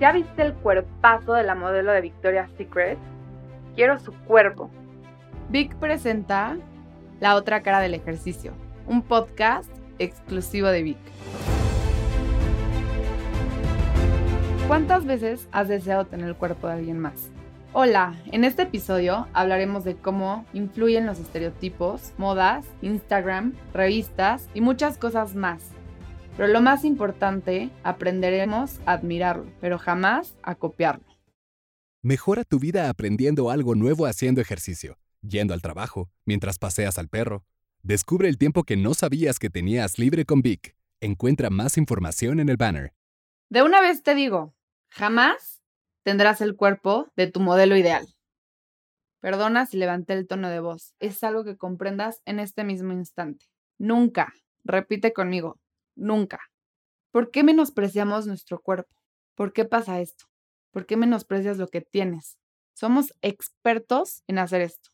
¿Ya viste el cuerpazo de la modelo de Victoria's Secret? Quiero su cuerpo. Vic presenta La otra cara del ejercicio, un podcast exclusivo de Vic. ¿Cuántas veces has deseado tener el cuerpo de alguien más? Hola, en este episodio hablaremos de cómo influyen los estereotipos, modas, Instagram, revistas y muchas cosas más. Pero lo más importante, aprenderemos a admirarlo, pero jamás a copiarlo. Mejora tu vida aprendiendo algo nuevo haciendo ejercicio, yendo al trabajo, mientras paseas al perro. Descubre el tiempo que no sabías que tenías libre con Vic. Encuentra más información en el banner. De una vez te digo, jamás tendrás el cuerpo de tu modelo ideal. Perdona si levanté el tono de voz. Es algo que comprendas en este mismo instante. Nunca, repite conmigo, nunca. ¿Por qué menospreciamos nuestro cuerpo? ¿Por qué pasa esto? ¿Por qué menosprecias lo que tienes? Somos expertos en hacer esto.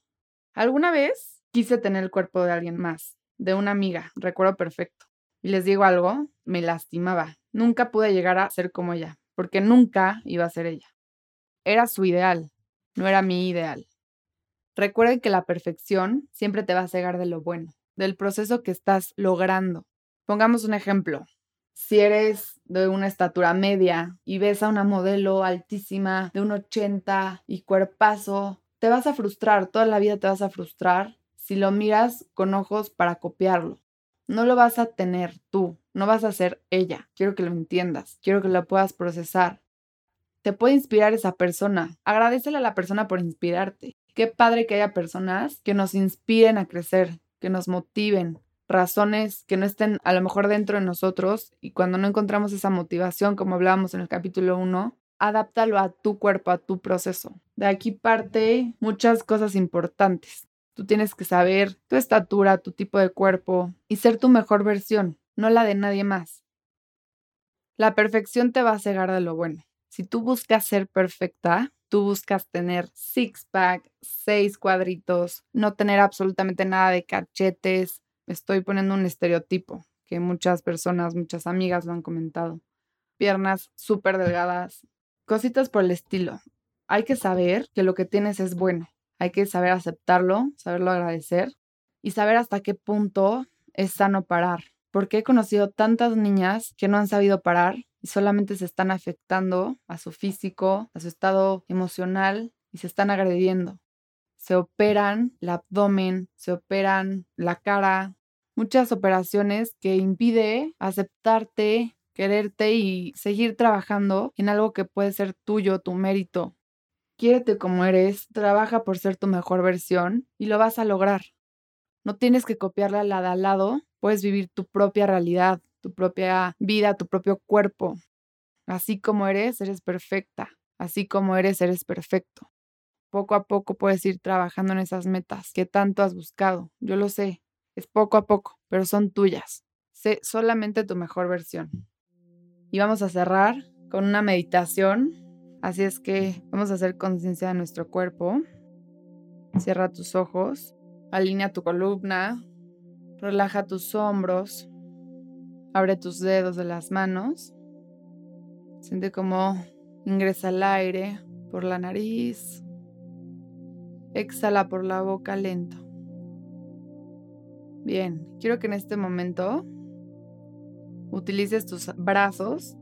Alguna vez quise tener el cuerpo de alguien más, de una amiga, recuerdo perfecto. Y les digo algo, me lastimaba. Nunca pude llegar a ser como ella, porque nunca iba a ser ella. Era su ideal, no era mi ideal. Recuerden que la perfección siempre te va a cegar de lo bueno, del proceso que estás logrando. Pongamos un ejemplo. Si eres de una estatura media y ves a una modelo altísima de un 80 y cuerpazo, te vas a frustrar, toda la vida te vas a frustrar si lo miras con ojos para copiarlo. No lo vas a tener tú, no vas a ser ella. Quiero que lo entiendas, quiero que lo puedas procesar te puede inspirar esa persona. Agradecele a la persona por inspirarte. Qué padre que haya personas que nos inspiren a crecer, que nos motiven, razones que no estén a lo mejor dentro de nosotros y cuando no encontramos esa motivación, como hablábamos en el capítulo 1, adáptalo a tu cuerpo, a tu proceso. De aquí parte muchas cosas importantes. Tú tienes que saber tu estatura, tu tipo de cuerpo y ser tu mejor versión, no la de nadie más. La perfección te va a cegar de lo bueno. Si tú buscas ser perfecta, tú buscas tener six-pack, seis cuadritos, no tener absolutamente nada de cachetes. Estoy poniendo un estereotipo que muchas personas, muchas amigas lo han comentado. Piernas súper delgadas, cositas por el estilo. Hay que saber que lo que tienes es bueno. Hay que saber aceptarlo, saberlo agradecer y saber hasta qué punto es sano parar. Porque he conocido tantas niñas que no han sabido parar y solamente se están afectando a su físico, a su estado emocional y se están agrediendo. Se operan el abdomen, se operan la cara, muchas operaciones que impide aceptarte, quererte y seguir trabajando en algo que puede ser tuyo, tu mérito. Quiérete como eres, trabaja por ser tu mejor versión y lo vas a lograr. No tienes que copiarle a la al lado, puedes vivir tu propia realidad, tu propia vida, tu propio cuerpo. Así como eres, eres perfecta. Así como eres, eres perfecto. Poco a poco puedes ir trabajando en esas metas que tanto has buscado. Yo lo sé. Es poco a poco, pero son tuyas. Sé solamente tu mejor versión. Y vamos a cerrar con una meditación. Así es que vamos a hacer conciencia de nuestro cuerpo. Cierra tus ojos, alinea tu columna, relaja tus hombros, Abre tus dedos de las manos. Siente cómo ingresa el aire por la nariz. Exhala por la boca lento. Bien, quiero que en este momento utilices tus brazos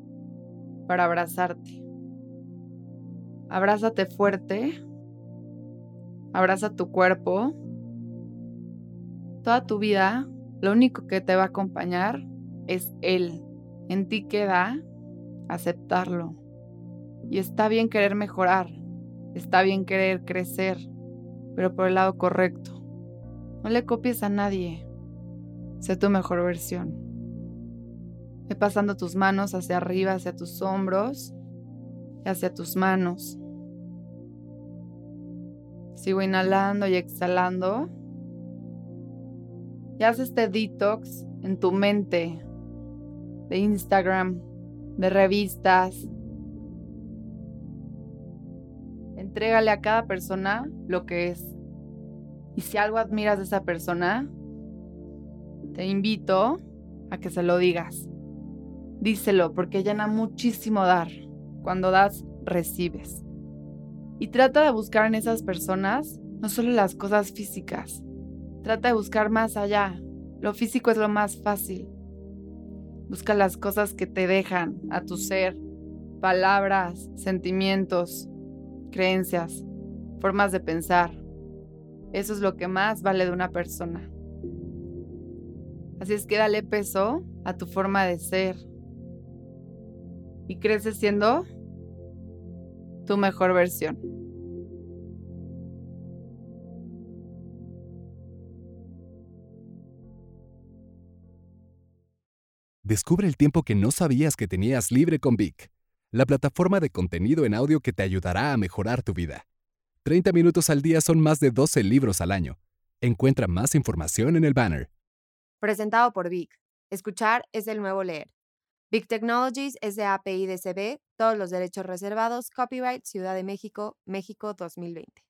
para abrazarte. Abrázate fuerte. Abraza tu cuerpo. Toda tu vida, lo único que te va a acompañar es Él. En ti queda aceptarlo. Y está bien querer mejorar, está bien querer crecer, pero por el lado correcto. No le copies a nadie. Sé tu mejor versión. Ve pasando tus manos hacia arriba, hacia tus hombros y hacia tus manos. Sigo inhalando y exhalando. Y haz este detox en tu mente, de Instagram, de revistas. Entrégale a cada persona lo que es. Y si algo admiras de esa persona, te invito a que se lo digas. Díselo porque llena muchísimo dar. Cuando das, recibes. Y trata de buscar en esas personas no solo las cosas físicas. Trata de buscar más allá. Lo físico es lo más fácil. Busca las cosas que te dejan a tu ser, palabras, sentimientos, creencias, formas de pensar. Eso es lo que más vale de una persona. Así es que dale peso a tu forma de ser. Y creces siendo tu mejor versión. Descubre el tiempo que no sabías que tenías libre con Vic, la plataforma de contenido en audio que te ayudará a mejorar tu vida. 30 minutos al día son más de 12 libros al año. Encuentra más información en el banner. Presentado por Vic. Escuchar es el nuevo leer. Big Technologies es de API DCB, todos los derechos reservados, copyright Ciudad de México, México 2020.